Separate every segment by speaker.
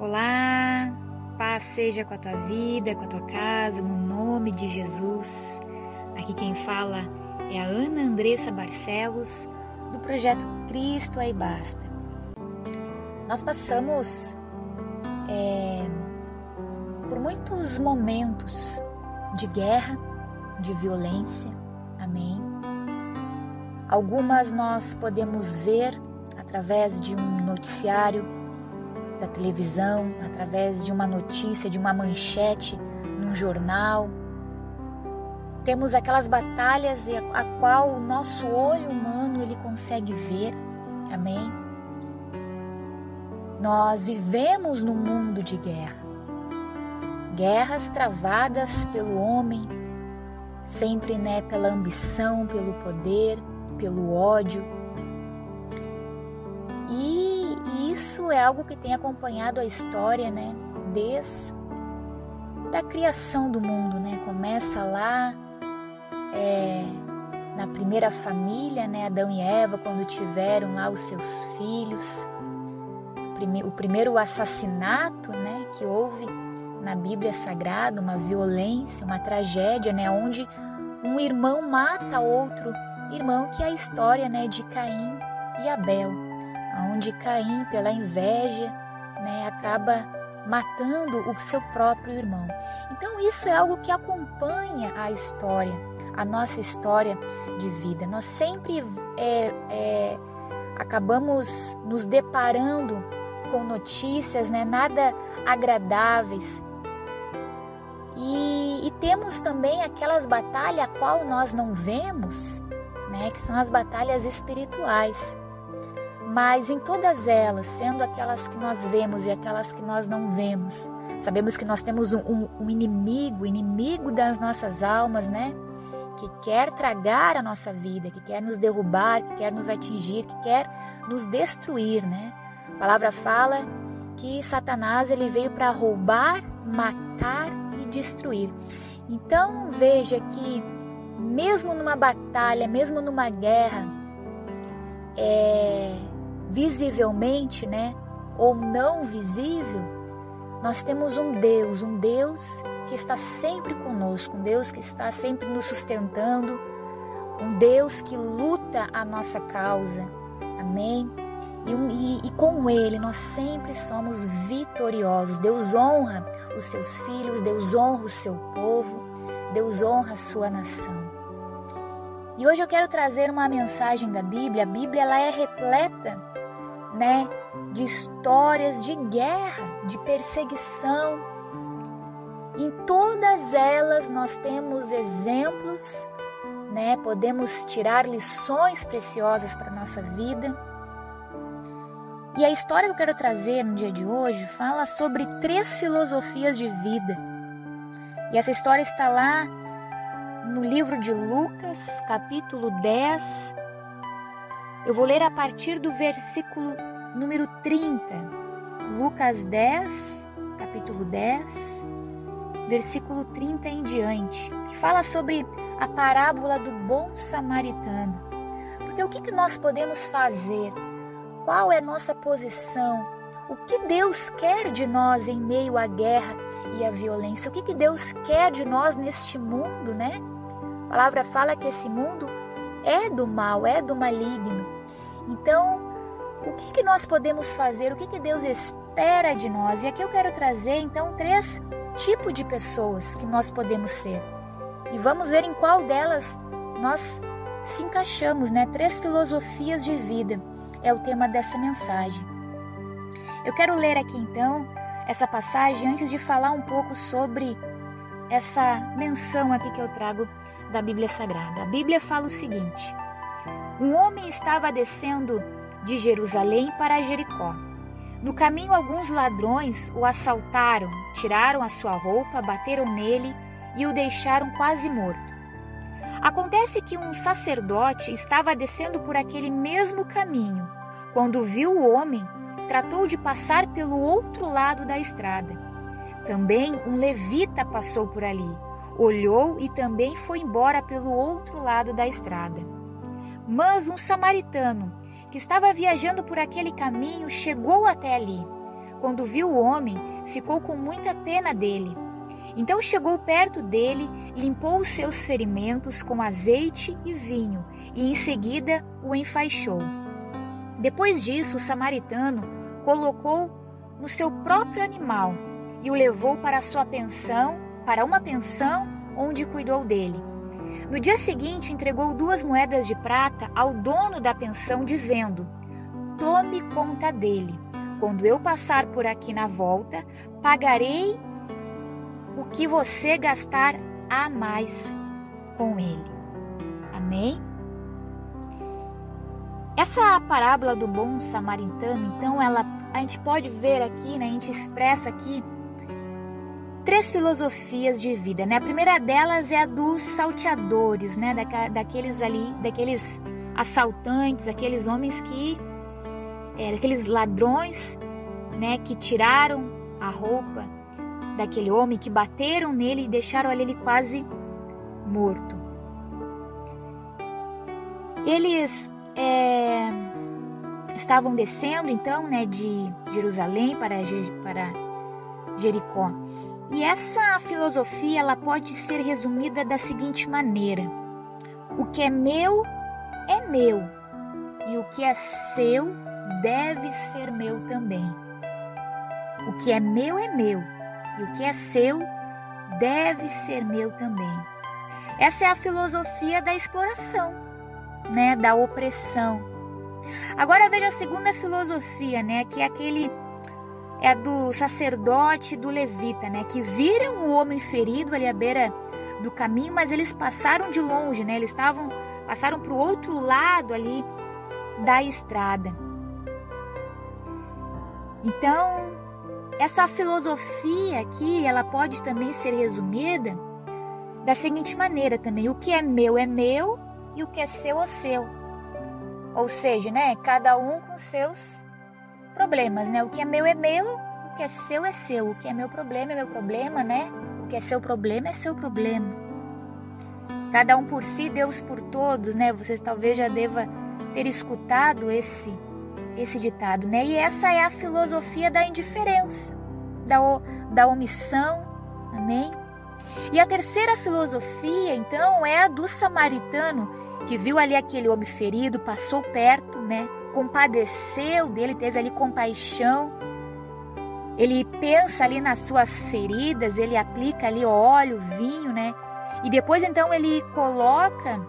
Speaker 1: Olá, paz seja com a tua vida, com a tua casa, no nome de Jesus. Aqui quem fala é a Ana Andressa Barcelos, do projeto Cristo aí Basta. Nós passamos é, por muitos momentos de guerra, de violência, amém? Algumas nós podemos ver através de um noticiário da televisão, através de uma notícia, de uma manchete num jornal. Temos aquelas batalhas a, qual o nosso olho humano ele consegue ver. Amém? Nós vivemos num mundo de guerra. Guerras travadas pelo homem, sempre né, pela ambição, pelo poder, pelo ódio isso é algo que tem acompanhado a história, né? Desde da criação do mundo, né? Começa lá é, na primeira família, né? Adão e Eva, quando tiveram lá os seus filhos. O primeiro assassinato, né? Que houve na Bíblia Sagrada, uma violência, uma tragédia, né? Onde um irmão mata outro irmão, que é a história, né? De Caim e Abel onde Caim, pela inveja, né, acaba matando o seu próprio irmão. Então, isso é algo que acompanha a história, a nossa história de vida. Nós sempre é, é, acabamos nos deparando com notícias né, nada agradáveis. E, e temos também aquelas batalhas a qual nós não vemos, né, que são as batalhas espirituais. Mas em todas elas, sendo aquelas que nós vemos e aquelas que nós não vemos, sabemos que nós temos um, um, um inimigo, inimigo das nossas almas, né? Que quer tragar a nossa vida, que quer nos derrubar, que quer nos atingir, que quer nos destruir, né? A palavra fala que Satanás ele veio para roubar, matar e destruir. Então veja que mesmo numa batalha, mesmo numa guerra, é, visivelmente, né, ou não visível, nós temos um Deus, um Deus que está sempre conosco, um Deus que está sempre nos sustentando, um Deus que luta a nossa causa. Amém? E, e, e, com Ele nós sempre somos vitoriosos. Deus honra os seus filhos, Deus honra o seu povo, Deus honra a sua nação. E hoje eu quero trazer uma mensagem da Bíblia. A Bíblia ela é repleta né, de histórias de guerra, de perseguição. Em todas elas nós temos exemplos, né? Podemos tirar lições preciosas para nossa vida. E a história que eu quero trazer no dia de hoje fala sobre três filosofias de vida. E essa história está lá no livro de Lucas, capítulo 10, eu vou ler a partir do versículo número 30, Lucas 10, capítulo 10, versículo 30 em diante, que fala sobre a parábola do bom samaritano. Porque o que, que nós podemos fazer? Qual é nossa posição? O que Deus quer de nós em meio à guerra e à violência? O que, que Deus quer de nós neste mundo, né? A palavra fala que esse mundo é do mal, é do maligno. Então, o que, que nós podemos fazer? O que, que Deus espera de nós? E aqui eu quero trazer, então, três tipos de pessoas que nós podemos ser. E vamos ver em qual delas nós se encaixamos, né? Três filosofias de vida é o tema dessa mensagem. Eu quero ler aqui então essa passagem antes de falar um pouco sobre essa menção aqui que eu trago da Bíblia Sagrada. A Bíblia fala o seguinte: um homem estava descendo de Jerusalém para Jericó. No caminho, alguns ladrões o assaltaram, tiraram a sua roupa, bateram nele e o deixaram quase morto. Acontece que um sacerdote estava descendo por aquele mesmo caminho. Quando viu o homem, tratou de passar pelo outro lado da estrada. Também um levita passou por ali, olhou e também foi embora pelo outro lado da estrada. Mas um samaritano, que estava viajando por aquele caminho, chegou até ali. quando viu o homem, ficou com muita pena dele. Então chegou perto dele, limpou os seus ferimentos com azeite e vinho e em seguida o enfaixou. Depois disso, o samaritano colocou no seu próprio animal e o levou para sua pensão, para uma pensão onde cuidou dele. No dia seguinte, entregou duas moedas de prata ao dono da pensão, dizendo: Tome conta dele. Quando eu passar por aqui na volta, pagarei o que você gastar a mais com ele. Amém? Essa parábola do bom samaritano, então, ela a gente pode ver aqui, né, a gente expressa aqui três filosofias de vida, né? A primeira delas é a dos salteadores, né, da, daqueles ali, daqueles assaltantes, aqueles homens que é, daqueles ladrões, né, que tiraram a roupa daquele homem, que bateram nele e deixaram ele quase morto. Eles é, estavam descendo então né, de Jerusalém para, para Jericó. E essa filosofia ela pode ser resumida da seguinte maneira: o que é meu é meu, e o que é seu deve ser meu também. O que é meu é meu, e o que é seu deve ser meu também. Essa é a filosofia da exploração né, da opressão. Agora veja a segunda filosofia, né, que é aquele é do sacerdote do levita, né, que viram o homem ferido ali à beira do caminho, mas eles passaram de longe, né? Eles estavam passaram para o outro lado ali da estrada. Então, essa filosofia aqui, ela pode também ser resumida da seguinte maneira também: o que é meu é meu e o que é seu é seu. Ou seja, né, cada um com seus problemas, né? O que é meu é meu, o que é seu é seu. O que é meu problema é meu problema, né? O que é seu problema é seu problema. Cada um por si, Deus por todos, né? Você talvez já deva ter escutado esse esse ditado, né? E essa é a filosofia da indiferença, da, da omissão, amém? E a terceira filosofia, então, é a do samaritano que viu ali aquele homem ferido, passou perto, né? Compadeceu dele, teve ali compaixão. Ele pensa ali nas suas feridas, ele aplica ali óleo, vinho, né? E depois então ele coloca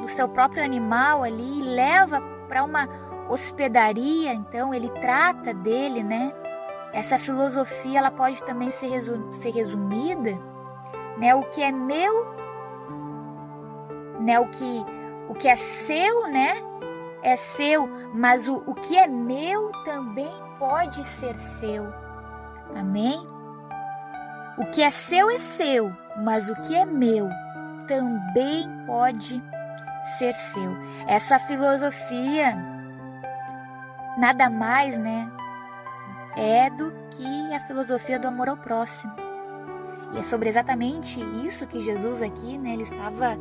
Speaker 1: no seu próprio animal ali e leva para uma hospedaria, então ele trata dele, né? Essa filosofia ela pode também ser, ser resumida, né? O que é meu, né? O que o que é seu, né? É seu, mas o, o que é meu também pode ser seu. Amém? O que é seu é seu, mas o que é meu também pode ser seu. Essa filosofia nada mais, né, é do que a filosofia do amor ao próximo. E é sobre exatamente isso que Jesus aqui, né, ele estava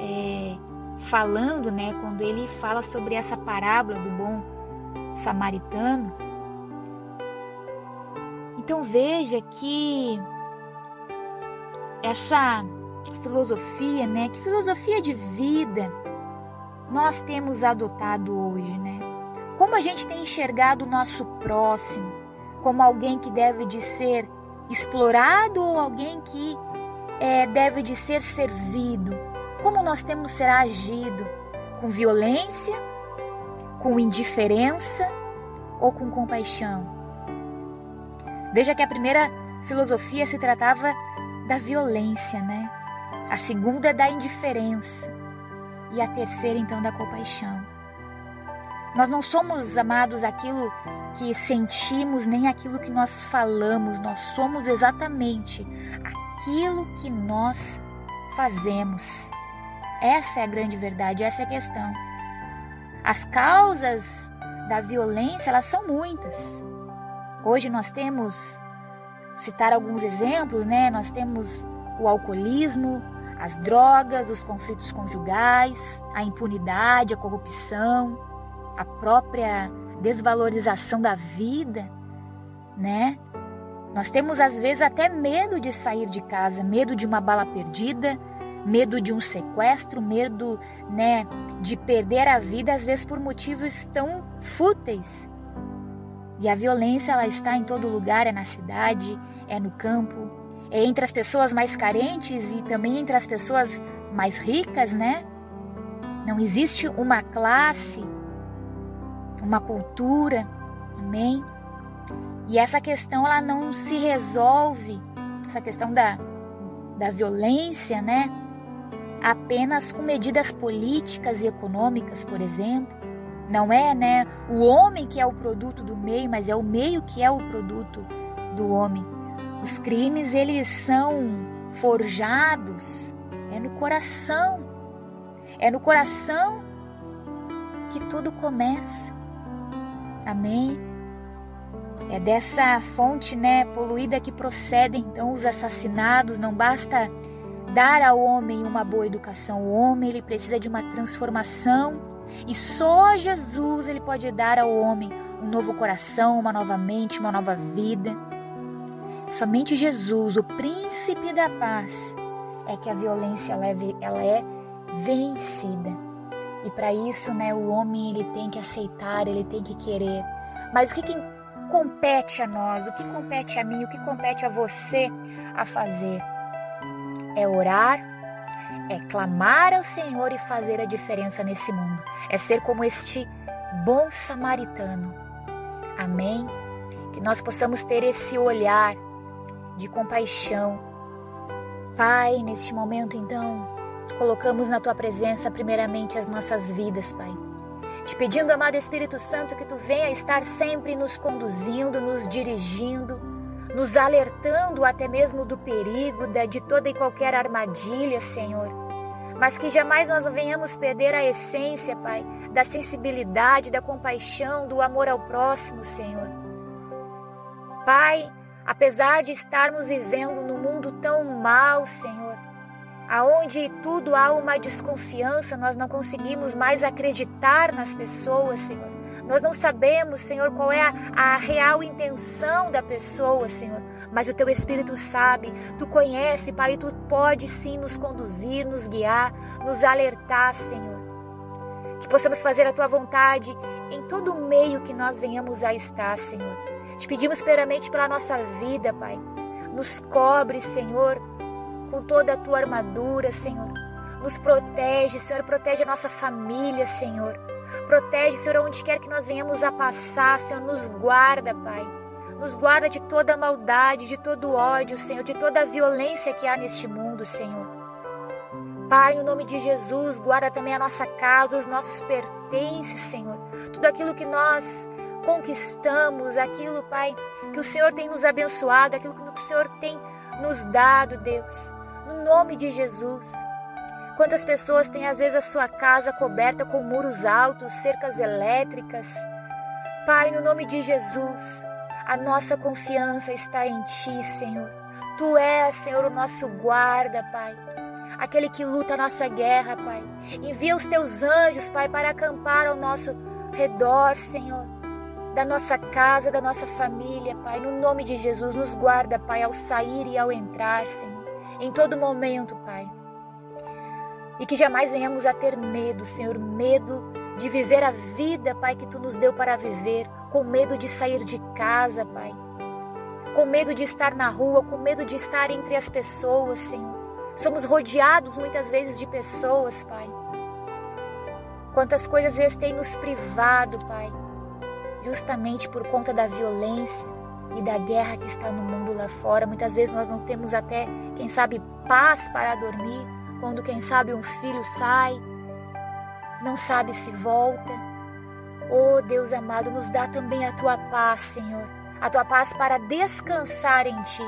Speaker 1: é, falando, né, quando ele fala sobre essa parábola do bom samaritano. Então veja que essa filosofia, né, que filosofia de vida nós temos adotado hoje, né? Como a gente tem enxergado o nosso próximo como alguém que deve de ser explorado ou alguém que é, deve de ser servido? Como nós temos ser agido? Com violência, com indiferença ou com compaixão? Veja que a primeira filosofia se tratava da violência, né? A segunda da indiferença e a terceira então da compaixão. Nós não somos amados aquilo que sentimos nem aquilo que nós falamos, nós somos exatamente aquilo que nós fazemos. Essa é a grande verdade, essa é a questão. As causas da violência, elas são muitas. Hoje nós temos, citar alguns exemplos, né? Nós temos o alcoolismo, as drogas, os conflitos conjugais, a impunidade, a corrupção, a própria desvalorização da vida, né? Nós temos às vezes até medo de sair de casa, medo de uma bala perdida, medo de um sequestro, medo, né, de perder a vida às vezes por motivos tão fúteis. E a violência ela está em todo lugar, é na cidade, é no campo, é entre as pessoas mais carentes e também entre as pessoas mais ricas, né? Não existe uma classe, uma cultura, amém? E essa questão ela não se resolve, essa questão da, da violência, né? Apenas com medidas políticas e econômicas, por exemplo. Não é, né, o homem que é o produto do meio, mas é o meio que é o produto do homem. Os crimes, eles são forjados é no coração. É no coração que tudo começa. Amém. É dessa fonte, né, poluída que procedem então os assassinados. Não basta dar ao homem uma boa educação. O homem ele precisa de uma transformação e só Jesus ele pode dar ao homem um novo coração, uma nova mente, uma nova vida. Somente Jesus, o príncipe da paz, é que a violência ela é, ela é vencida. E para isso, né, o homem ele tem que aceitar, ele tem que querer. Mas o que, que compete a nós, o que compete a mim, o que compete a você a fazer? É orar, é clamar ao Senhor e fazer a diferença nesse mundo. É ser como este bom samaritano. Amém? Que nós possamos ter esse olhar de compaixão. Pai, neste momento então, colocamos na tua presença primeiramente as nossas vidas, Pai te pedindo, amado Espírito Santo, que tu venha estar sempre nos conduzindo, nos dirigindo, nos alertando até mesmo do perigo, de toda e qualquer armadilha, Senhor. Mas que jamais nós venhamos perder a essência, Pai, da sensibilidade, da compaixão, do amor ao próximo, Senhor. Pai, apesar de estarmos vivendo num mundo tão mal, Senhor, aonde tudo há uma desconfiança, nós não conseguimos mais acreditar nas pessoas, Senhor. Nós não sabemos, Senhor, qual é a, a, real intenção da pessoa, Senhor. Mas o Teu Espírito sabe, Tu conhece, Pai, e Tu pode sim nos conduzir, nos guiar, nos alertar, Senhor. Que possamos fazer a Tua vontade em todo o meio que nós venhamos a estar, Senhor. Te pedimos primeiramente pela nossa vida, Pai. Nos cobre, Senhor, com toda a tua armadura, Senhor. Nos protege, Senhor, protege a nossa família, Senhor. Protege, Senhor, onde quer que nós venhamos a passar, Senhor, nos guarda, Pai. Nos guarda de toda maldade, de todo ódio, Senhor, de toda violência que há neste mundo, Senhor. Pai, no nome de Jesus, guarda também a nossa casa, os nossos pertences, Senhor. Tudo aquilo que nós conquistamos, aquilo, Pai, que o Senhor tem nos abençoado, aquilo que o Senhor tem nos dado, Deus no nome de Jesus. Quantas pessoas têm às vezes a sua casa coberta com muros altos, cercas elétricas? Pai, no nome de Jesus, a nossa confiança está em Ti, Senhor. Tu és, Senhor, o nosso guarda, Pai. Aquele que luta a nossa guerra, Pai. Envia os Teus anjos, Pai, para acampar ao nosso redor, Senhor. Da nossa casa, da nossa família, Pai. No nome de Jesus, nos guarda, Pai, ao sair e ao entrar, Senhor em todo momento, Pai. E que jamais venhamos a ter medo, Senhor, medo de viver a vida, Pai, que Tu nos deu para viver, com medo de sair de casa, Pai. Com medo de estar na rua, com medo de estar entre as pessoas, Senhor. Somos rodeados muitas vezes de pessoas, Pai. Quantas coisas às vezes têm nos privado, Pai, justamente por conta da violência, e da guerra que está no mundo lá fora. Muitas vezes nós não temos até, quem sabe, paz para dormir, quando, quem sabe, um filho sai, não sabe se volta. Oh Deus amado, nos dá também a tua paz, Senhor, a tua paz para descansar em ti.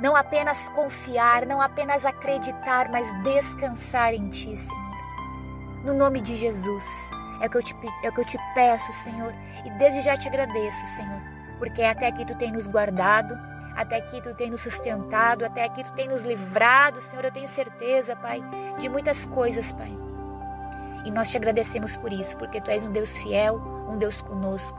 Speaker 1: Não apenas confiar, não apenas acreditar, mas descansar em ti, Senhor. No nome de Jesus, é o que eu te, é o que eu te peço, Senhor, e desde já te agradeço, Senhor porque até aqui tu tem nos guardado, até aqui tu tem nos sustentado, até aqui tu tem nos livrado, Senhor, eu tenho certeza, Pai, de muitas coisas, Pai. E nós te agradecemos por isso, porque tu és um Deus fiel, um Deus conosco,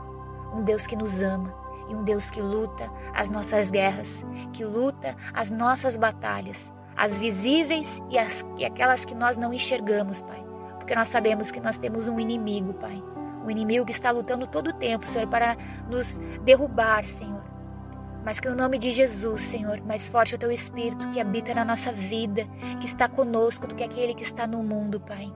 Speaker 1: um Deus que nos ama e um Deus que luta as nossas guerras, que luta as nossas batalhas, as visíveis e, as, e aquelas que nós não enxergamos, Pai. Porque nós sabemos que nós temos um inimigo, Pai. Um inimigo que está lutando todo o tempo, Senhor, para nos derrubar, Senhor. Mas que no nome de Jesus, Senhor, mais forte é o teu Espírito que habita na nossa vida, que está conosco do que aquele que está no mundo, Pai.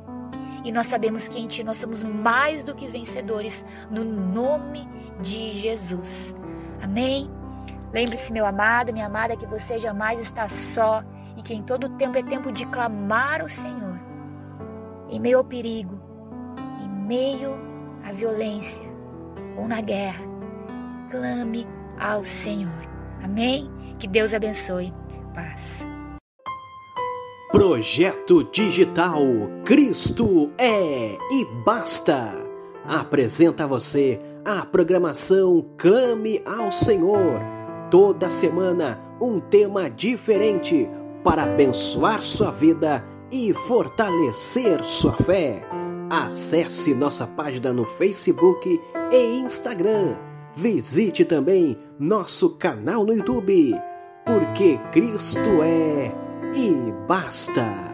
Speaker 1: E nós sabemos que em Ti nós somos mais do que vencedores, no nome de Jesus. Amém? Lembre-se, meu amado, minha amada, que você jamais está só e que em todo tempo é tempo de clamar ao Senhor. Em meio ao perigo, em meio à violência ou na guerra, clame ao Senhor. Amém? Que Deus abençoe. Paz.
Speaker 2: Projeto Digital Cristo é e basta. Apresenta a você a programação Clame ao Senhor. Toda semana um tema diferente para abençoar sua vida e fortalecer sua fé. Acesse nossa página no Facebook e Instagram Visite também nosso canal no YouTube, porque Cristo é e basta.